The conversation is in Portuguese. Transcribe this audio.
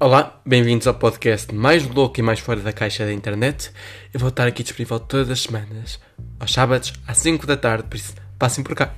Olá, bem-vindos ao podcast mais louco e mais fora da caixa da internet. Eu vou estar aqui disponível todas as semanas, aos sábados, às 5 da tarde, por isso passem por cá.